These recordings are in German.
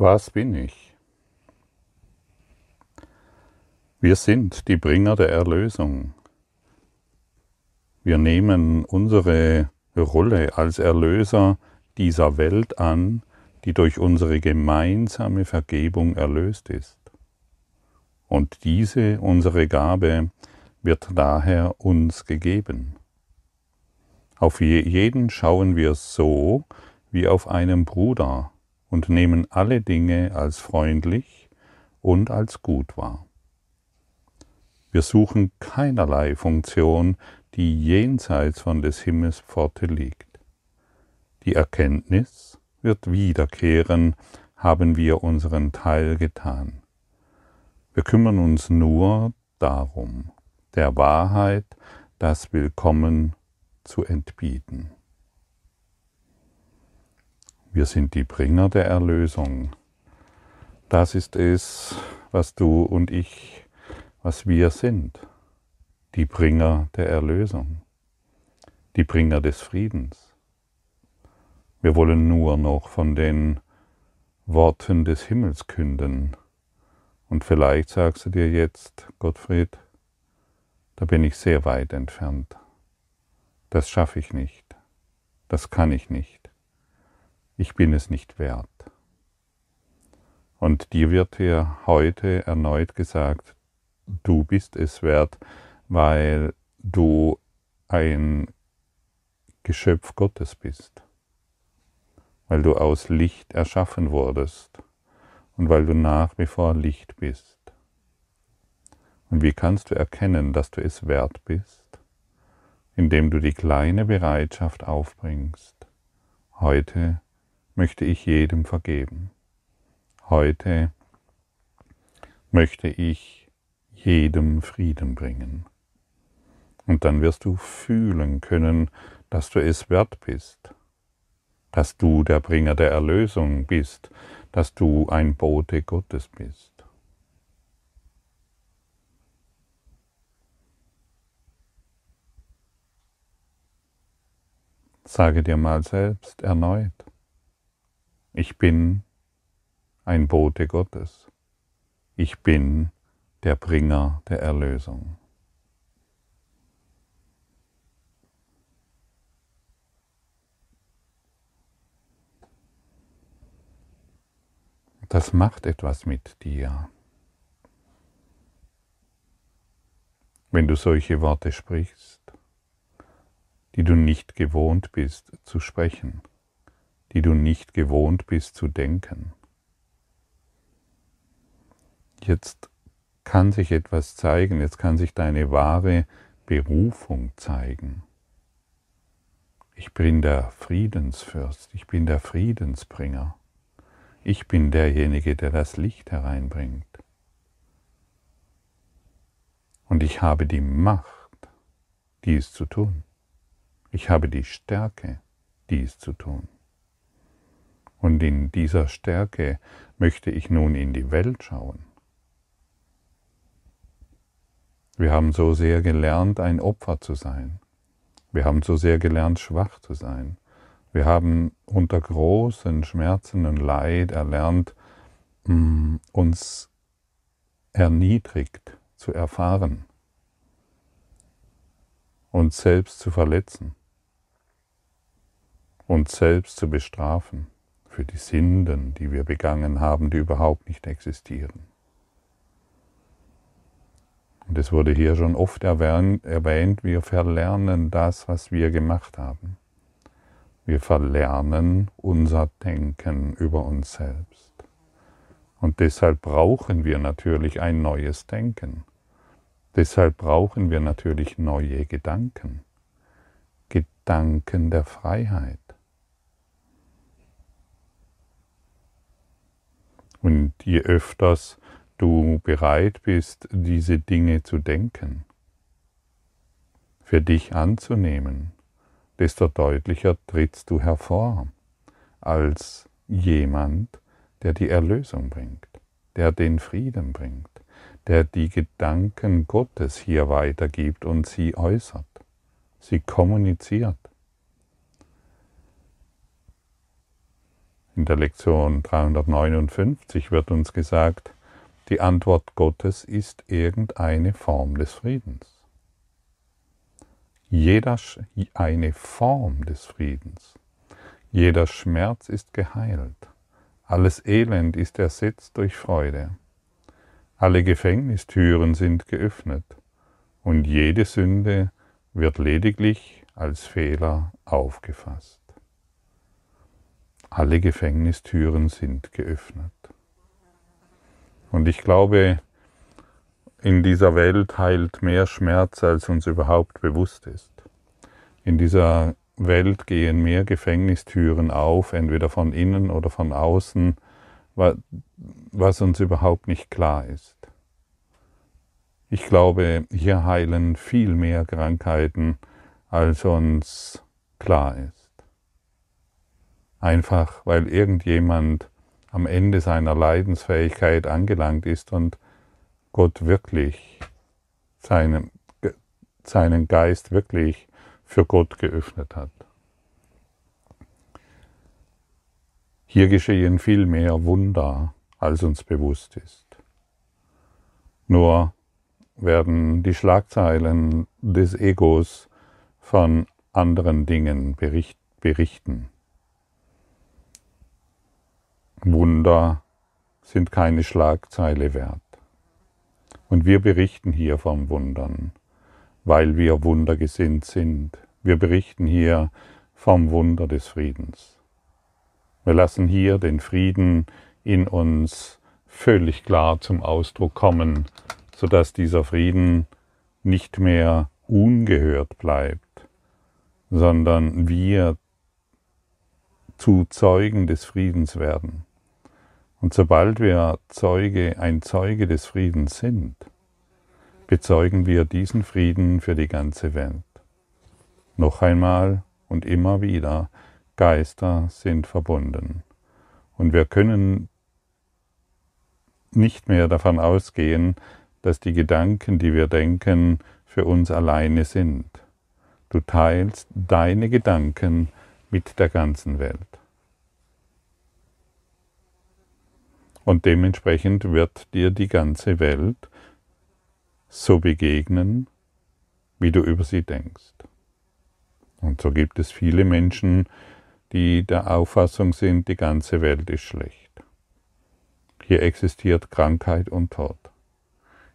Was bin ich? Wir sind die Bringer der Erlösung. Wir nehmen unsere Rolle als Erlöser dieser Welt an, die durch unsere gemeinsame Vergebung erlöst ist. Und diese, unsere Gabe, wird daher uns gegeben. Auf jeden schauen wir so wie auf einen Bruder, und nehmen alle Dinge als freundlich und als gut wahr. Wir suchen keinerlei Funktion, die jenseits von des Himmels Pforte liegt. Die Erkenntnis wird wiederkehren, haben wir unseren Teil getan. Wir kümmern uns nur darum, der Wahrheit das Willkommen zu entbieten. Wir sind die Bringer der Erlösung. Das ist es, was du und ich, was wir sind. Die Bringer der Erlösung. Die Bringer des Friedens. Wir wollen nur noch von den Worten des Himmels künden. Und vielleicht sagst du dir jetzt, Gottfried, da bin ich sehr weit entfernt. Das schaffe ich nicht. Das kann ich nicht ich bin es nicht wert. Und dir wird hier heute erneut gesagt, du bist es wert, weil du ein Geschöpf Gottes bist, weil du aus Licht erschaffen wurdest und weil du nach wie vor Licht bist. Und wie kannst du erkennen, dass du es wert bist? Indem du die kleine Bereitschaft aufbringst, heute möchte ich jedem vergeben. Heute möchte ich jedem Frieden bringen. Und dann wirst du fühlen können, dass du es wert bist, dass du der Bringer der Erlösung bist, dass du ein Bote Gottes bist. Sage dir mal selbst erneut, ich bin ein Bote Gottes. Ich bin der Bringer der Erlösung. Das macht etwas mit dir. Wenn du solche Worte sprichst, die du nicht gewohnt bist zu sprechen die du nicht gewohnt bist zu denken. Jetzt kann sich etwas zeigen, jetzt kann sich deine wahre Berufung zeigen. Ich bin der Friedensfürst, ich bin der Friedensbringer, ich bin derjenige, der das Licht hereinbringt. Und ich habe die Macht, dies zu tun. Ich habe die Stärke, dies zu tun. Und in dieser Stärke möchte ich nun in die Welt schauen. Wir haben so sehr gelernt, ein Opfer zu sein. Wir haben so sehr gelernt, schwach zu sein. Wir haben unter großen Schmerzen und Leid erlernt, mm, uns erniedrigt zu erfahren, uns selbst zu verletzen, uns selbst zu bestrafen für die Sünden, die wir begangen haben, die überhaupt nicht existieren. Und es wurde hier schon oft erwähnt, wir verlernen das, was wir gemacht haben. Wir verlernen unser Denken über uns selbst. Und deshalb brauchen wir natürlich ein neues Denken. Deshalb brauchen wir natürlich neue Gedanken. Gedanken der Freiheit. Und je öfters du bereit bist, diese Dinge zu denken, für dich anzunehmen, desto deutlicher trittst du hervor als jemand, der die Erlösung bringt, der den Frieden bringt, der die Gedanken Gottes hier weitergibt und sie äußert, sie kommuniziert. In der Lektion 359 wird uns gesagt, die Antwort Gottes ist irgendeine Form des Friedens. Jeder eine Form des Friedens. Jeder Schmerz ist geheilt. Alles Elend ist ersetzt durch Freude. Alle Gefängnistüren sind geöffnet und jede Sünde wird lediglich als Fehler aufgefasst. Alle Gefängnistüren sind geöffnet. Und ich glaube, in dieser Welt heilt mehr Schmerz, als uns überhaupt bewusst ist. In dieser Welt gehen mehr Gefängnistüren auf, entweder von innen oder von außen, was uns überhaupt nicht klar ist. Ich glaube, hier heilen viel mehr Krankheiten, als uns klar ist. Einfach weil irgendjemand am Ende seiner Leidensfähigkeit angelangt ist und Gott wirklich seinen, seinen Geist wirklich für Gott geöffnet hat. Hier geschehen viel mehr Wunder, als uns bewusst ist. Nur werden die Schlagzeilen des Egos von anderen Dingen berichten. Wunder sind keine Schlagzeile wert. Und wir berichten hier von Wundern, weil wir wundergesinnt sind. Wir berichten hier vom Wunder des Friedens. Wir lassen hier den Frieden in uns völlig klar zum Ausdruck kommen, sodass dieser Frieden nicht mehr ungehört bleibt, sondern wir zu Zeugen des Friedens werden. Und sobald wir Zeuge, ein Zeuge des Friedens sind, bezeugen wir diesen Frieden für die ganze Welt. Noch einmal und immer wieder, Geister sind verbunden. Und wir können nicht mehr davon ausgehen, dass die Gedanken, die wir denken, für uns alleine sind. Du teilst deine Gedanken mit der ganzen Welt. Und dementsprechend wird dir die ganze Welt so begegnen, wie du über sie denkst. Und so gibt es viele Menschen, die der Auffassung sind, die ganze Welt ist schlecht. Hier existiert Krankheit und Tod.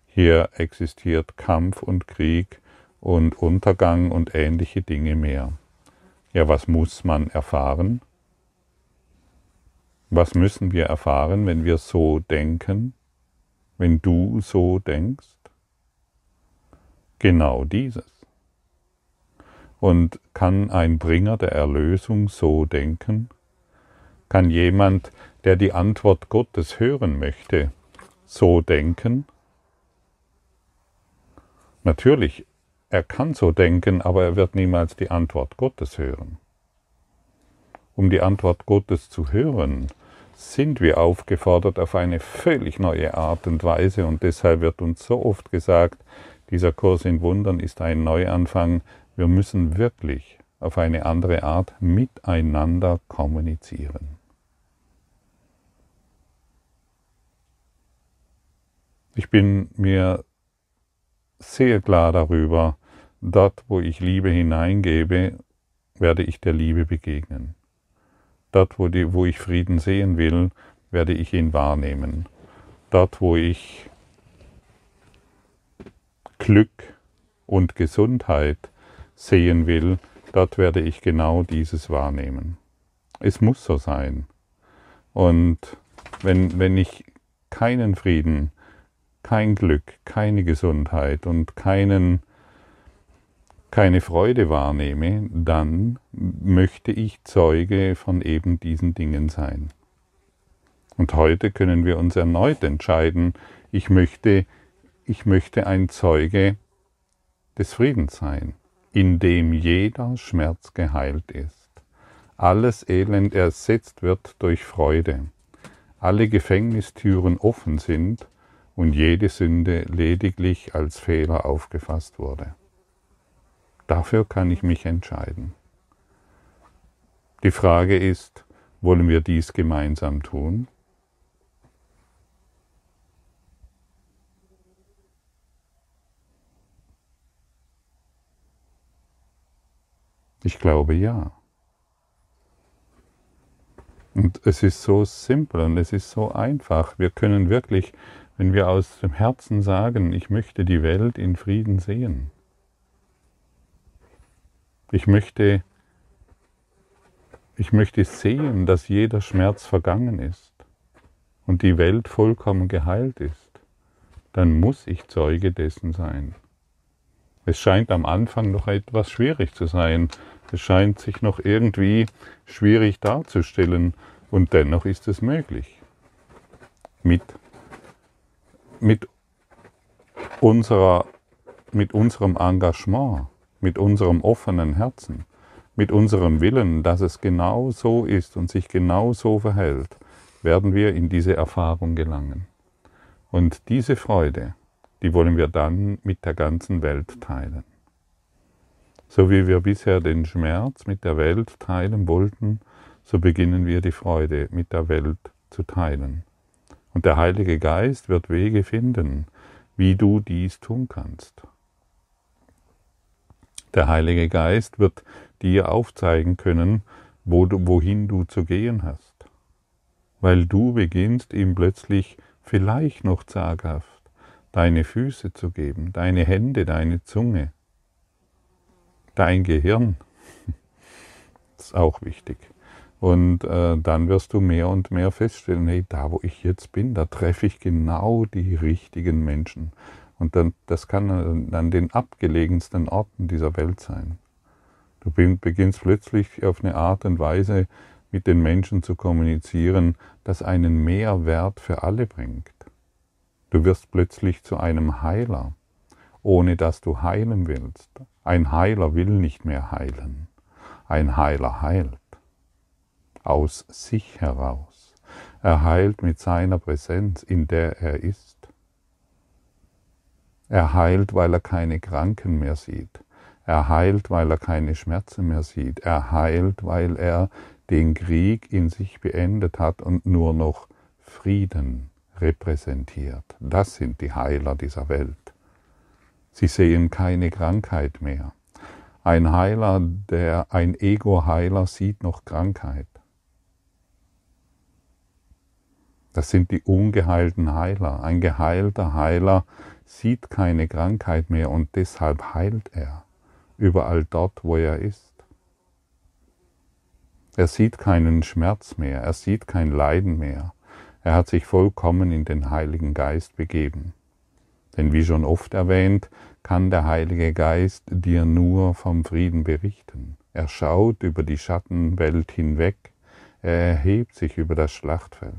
Hier existiert Kampf und Krieg und Untergang und ähnliche Dinge mehr. Ja, was muss man erfahren? Was müssen wir erfahren, wenn wir so denken, wenn du so denkst? Genau dieses. Und kann ein Bringer der Erlösung so denken? Kann jemand, der die Antwort Gottes hören möchte, so denken? Natürlich, er kann so denken, aber er wird niemals die Antwort Gottes hören. Um die Antwort Gottes zu hören, sind wir aufgefordert auf eine völlig neue Art und Weise und deshalb wird uns so oft gesagt, dieser Kurs in Wundern ist ein Neuanfang. Wir müssen wirklich auf eine andere Art miteinander kommunizieren. Ich bin mir sehr klar darüber, dort wo ich Liebe hineingebe, werde ich der Liebe begegnen. Dort, wo, die, wo ich Frieden sehen will, werde ich ihn wahrnehmen. Dort, wo ich Glück und Gesundheit sehen will, dort werde ich genau dieses wahrnehmen. Es muss so sein. Und wenn, wenn ich keinen Frieden, kein Glück, keine Gesundheit und keinen keine Freude wahrnehme, dann möchte ich Zeuge von eben diesen Dingen sein. Und heute können wir uns erneut entscheiden, ich möchte, ich möchte ein Zeuge des Friedens sein, in dem jeder Schmerz geheilt ist, alles Elend ersetzt wird durch Freude, alle Gefängnistüren offen sind und jede Sünde lediglich als Fehler aufgefasst wurde. Dafür kann ich mich entscheiden. Die Frage ist, Wollen wir dies gemeinsam tun? Ich glaube ja. Und es ist so simpel und es ist so einfach. Wir können wirklich, wenn wir aus dem Herzen sagen, ich möchte die Welt in Frieden sehen. Ich möchte ich möchte sehen, dass jeder Schmerz vergangen ist und die Welt vollkommen geheilt ist. Dann muss ich Zeuge dessen sein. Es scheint am Anfang noch etwas schwierig zu sein. Es scheint sich noch irgendwie schwierig darzustellen und dennoch ist es möglich. Mit, mit, unserer, mit unserem Engagement, mit unserem offenen Herzen mit unserem Willen, dass es genau so ist und sich genau so verhält, werden wir in diese Erfahrung gelangen. Und diese Freude, die wollen wir dann mit der ganzen Welt teilen. So wie wir bisher den Schmerz mit der Welt teilen wollten, so beginnen wir die Freude mit der Welt zu teilen. Und der Heilige Geist wird Wege finden, wie du dies tun kannst. Der Heilige Geist wird dir aufzeigen können, wo du, wohin du zu gehen hast. Weil du beginnst ihm plötzlich vielleicht noch zaghaft deine Füße zu geben, deine Hände, deine Zunge, dein Gehirn. Das ist auch wichtig. Und äh, dann wirst du mehr und mehr feststellen, hey, da wo ich jetzt bin, da treffe ich genau die richtigen Menschen. Und dann, das kann an den abgelegensten Orten dieser Welt sein. Du beginnst plötzlich auf eine Art und Weise mit den Menschen zu kommunizieren, das einen Mehrwert für alle bringt. Du wirst plötzlich zu einem Heiler, ohne dass du heilen willst. Ein Heiler will nicht mehr heilen. Ein Heiler heilt aus sich heraus. Er heilt mit seiner Präsenz, in der er ist. Er heilt, weil er keine Kranken mehr sieht. Er heilt, weil er keine Schmerzen mehr sieht. Er heilt, weil er den Krieg in sich beendet hat und nur noch Frieden repräsentiert. Das sind die Heiler dieser Welt. Sie sehen keine Krankheit mehr. Ein Heiler, der ein Ego-Heiler sieht noch Krankheit. Das sind die ungeheilten Heiler. Ein geheilter Heiler sieht keine Krankheit mehr und deshalb heilt er überall dort, wo er ist. Er sieht keinen Schmerz mehr, er sieht kein Leiden mehr. Er hat sich vollkommen in den Heiligen Geist begeben. Denn wie schon oft erwähnt, kann der Heilige Geist dir nur vom Frieden berichten. Er schaut über die Schattenwelt hinweg, er erhebt sich über das Schlachtfeld.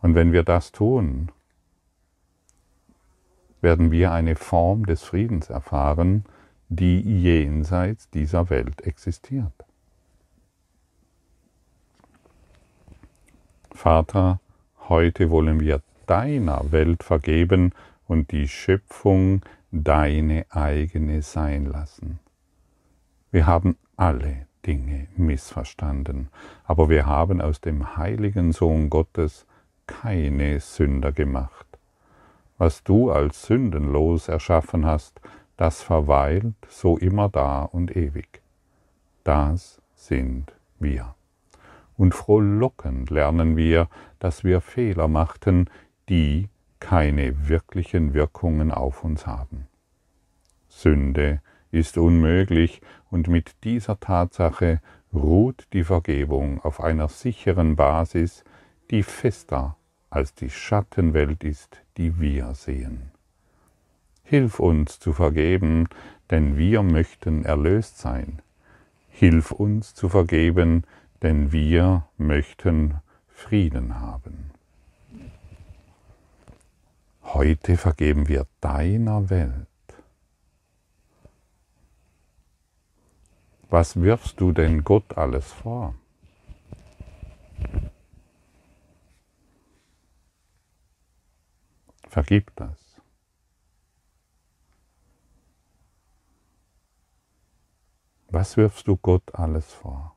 Und wenn wir das tun, werden wir eine Form des Friedens erfahren, die jenseits dieser Welt existiert. Vater, heute wollen wir deiner Welt vergeben und die Schöpfung deine eigene sein lassen. Wir haben alle Dinge missverstanden, aber wir haben aus dem heiligen Sohn Gottes keine Sünder gemacht. Was du als sündenlos erschaffen hast, das verweilt so immer da und ewig. Das sind wir. Und frohlockend lernen wir, dass wir Fehler machten, die keine wirklichen Wirkungen auf uns haben. Sünde ist unmöglich und mit dieser Tatsache ruht die Vergebung auf einer sicheren Basis, die fester als die Schattenwelt ist, die wir sehen. Hilf uns zu vergeben, denn wir möchten erlöst sein. Hilf uns zu vergeben, denn wir möchten Frieden haben. Heute vergeben wir deiner Welt. Was wirfst du denn Gott alles vor? Vergib das. Was wirfst du Gott alles vor?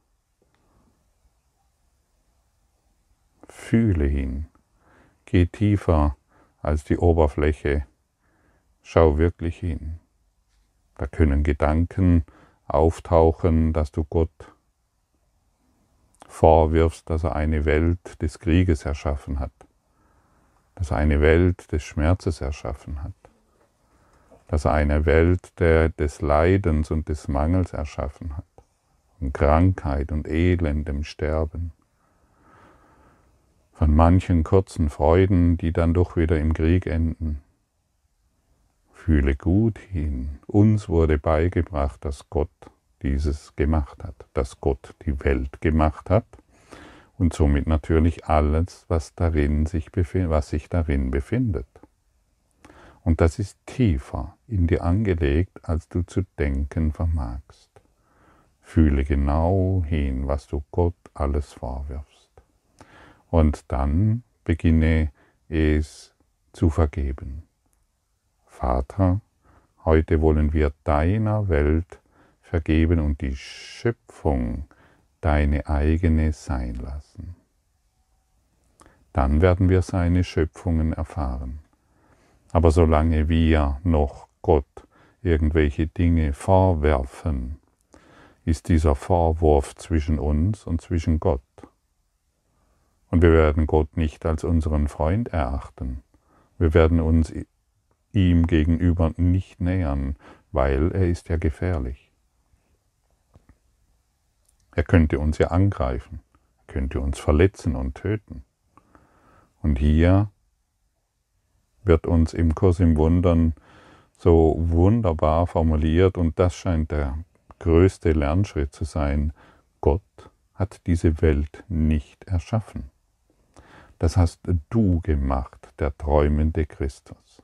Fühle hin. Geh tiefer als die Oberfläche. Schau wirklich hin. Da können Gedanken auftauchen, dass du Gott vorwirfst, dass er eine Welt des Krieges erschaffen hat, dass er eine Welt des Schmerzes erschaffen hat, dass er eine Welt der, des Leidens und des Mangels erschaffen hat, und Krankheit und elendem Sterben, von manchen kurzen Freuden, die dann doch wieder im Krieg enden. Fühle gut hin. Uns wurde beigebracht, dass Gott dieses gemacht hat, dass Gott die Welt gemacht hat und somit natürlich alles, was darin sich was sich darin befindet. Und das ist tiefer in dir angelegt, als du zu denken vermagst. Fühle genau hin, was du Gott alles vorwirfst. Und dann beginne es zu vergeben. Vater, heute wollen wir deiner Welt vergeben und die Schöpfung deine eigene sein lassen. Dann werden wir seine Schöpfungen erfahren. Aber solange wir noch Gott irgendwelche Dinge vorwerfen, ist dieser Vorwurf zwischen uns und zwischen Gott. Und wir werden Gott nicht als unseren Freund erachten. Wir werden uns ihm gegenüber nicht nähern, weil er ist ja gefährlich. Er könnte uns ja angreifen, könnte uns verletzen und töten. Und hier wird uns im Kurs im Wundern so wunderbar formuliert und das scheint der größte Lernschritt zu sein. Gott hat diese Welt nicht erschaffen. Das hast du gemacht, der träumende Christus.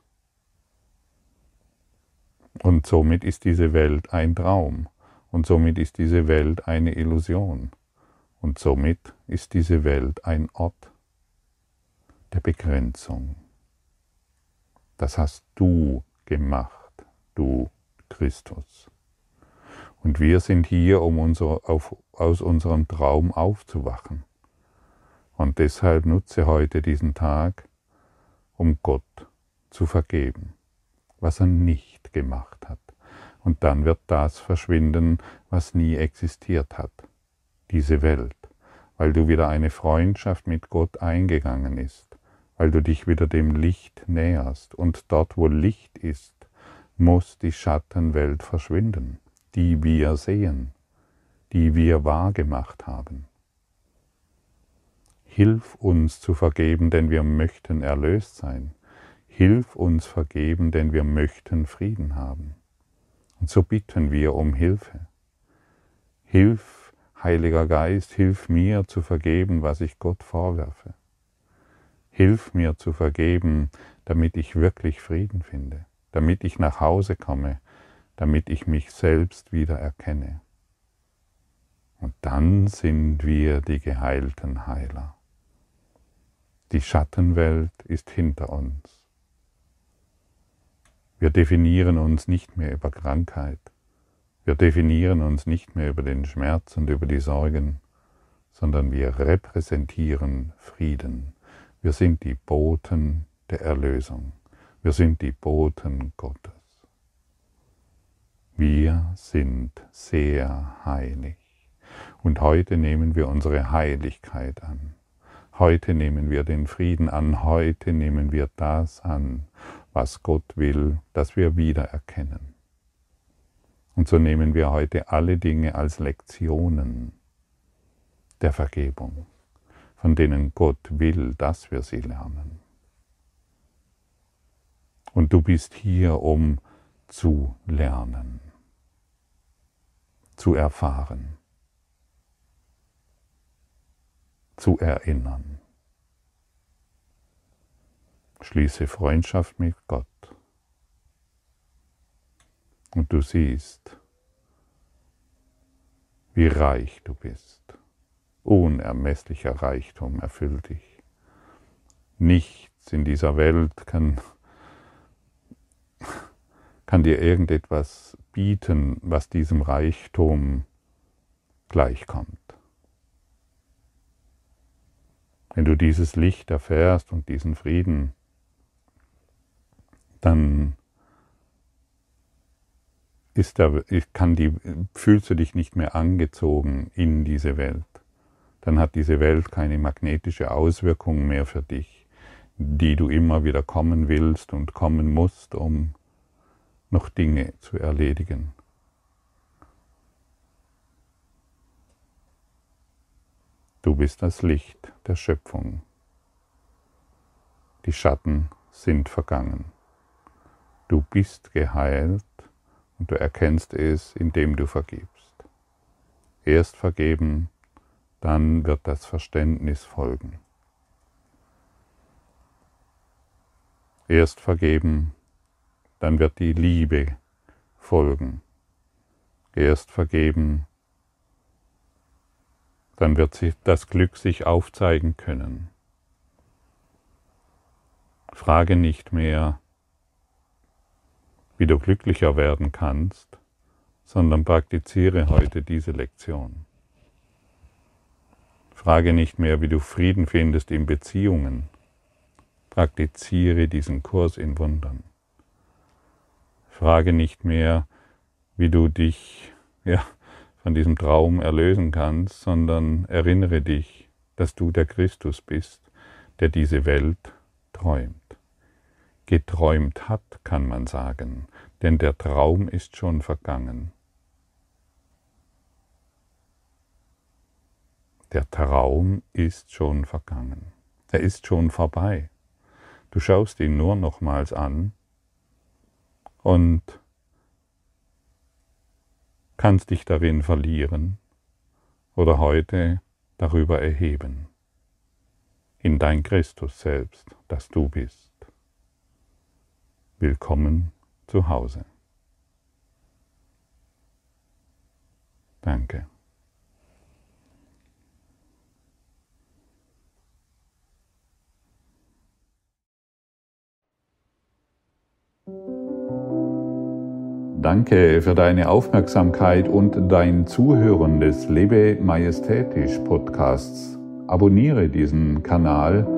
Und somit ist diese Welt ein Traum. Und somit ist diese Welt eine Illusion. Und somit ist diese Welt ein Ort der Begrenzung. Das hast du gemacht, du Christus. Und wir sind hier, um unser, auf, aus unserem Traum aufzuwachen. Und deshalb nutze heute diesen Tag, um Gott zu vergeben, was er nicht gemacht hat. Und dann wird das verschwinden, was nie existiert hat, diese Welt, weil du wieder eine Freundschaft mit Gott eingegangen ist, weil du dich wieder dem Licht näherst. Und dort, wo Licht ist, muss die Schattenwelt verschwinden, die wir sehen, die wir wahrgemacht haben. Hilf uns zu vergeben, denn wir möchten erlöst sein. Hilf uns vergeben, denn wir möchten Frieden haben. Und so bitten wir um Hilfe. Hilf, Heiliger Geist, hilf mir zu vergeben, was ich Gott vorwerfe. Hilf mir zu vergeben, damit ich wirklich Frieden finde, damit ich nach Hause komme, damit ich mich selbst wieder erkenne. Und dann sind wir die geheilten Heiler. Die Schattenwelt ist hinter uns. Wir definieren uns nicht mehr über Krankheit. Wir definieren uns nicht mehr über den Schmerz und über die Sorgen, sondern wir repräsentieren Frieden. Wir sind die Boten der Erlösung. Wir sind die Boten Gottes. Wir sind sehr heilig. Und heute nehmen wir unsere Heiligkeit an. Heute nehmen wir den Frieden an, heute nehmen wir das an, was Gott will, dass wir wiedererkennen. Und so nehmen wir heute alle Dinge als Lektionen der Vergebung, von denen Gott will, dass wir sie lernen. Und du bist hier, um zu lernen, zu erfahren. zu erinnern. Schließe Freundschaft mit Gott. Und du siehst, wie reich du bist. Unermesslicher Reichtum erfüllt dich. Nichts in dieser Welt kann, kann dir irgendetwas bieten, was diesem Reichtum gleichkommt. Wenn du dieses Licht erfährst und diesen Frieden, dann ist der, kann die, fühlst du dich nicht mehr angezogen in diese Welt. Dann hat diese Welt keine magnetische Auswirkung mehr für dich, die du immer wieder kommen willst und kommen musst, um noch Dinge zu erledigen. Du bist das Licht der Schöpfung. Die Schatten sind vergangen. Du bist geheilt und du erkennst es, indem du vergibst. Erst vergeben, dann wird das Verständnis folgen. Erst vergeben, dann wird die Liebe folgen. Erst vergeben, dann wird sich das Glück sich aufzeigen können. Frage nicht mehr, wie du glücklicher werden kannst, sondern praktiziere heute diese Lektion. Frage nicht mehr, wie du Frieden findest in Beziehungen. Praktiziere diesen Kurs in Wundern. Frage nicht mehr, wie du dich ja, von diesem Traum erlösen kannst, sondern erinnere dich, dass du der Christus bist, der diese Welt träumt. Geträumt hat, kann man sagen, denn der Traum ist schon vergangen. Der Traum ist schon vergangen. Er ist schon vorbei. Du schaust ihn nur nochmals an und kannst dich darin verlieren oder heute darüber erheben, in dein Christus selbst, das du bist. Willkommen zu Hause. Danke. Danke für deine Aufmerksamkeit und dein Zuhören des Lebe Majestätisch Podcasts. Abonniere diesen Kanal,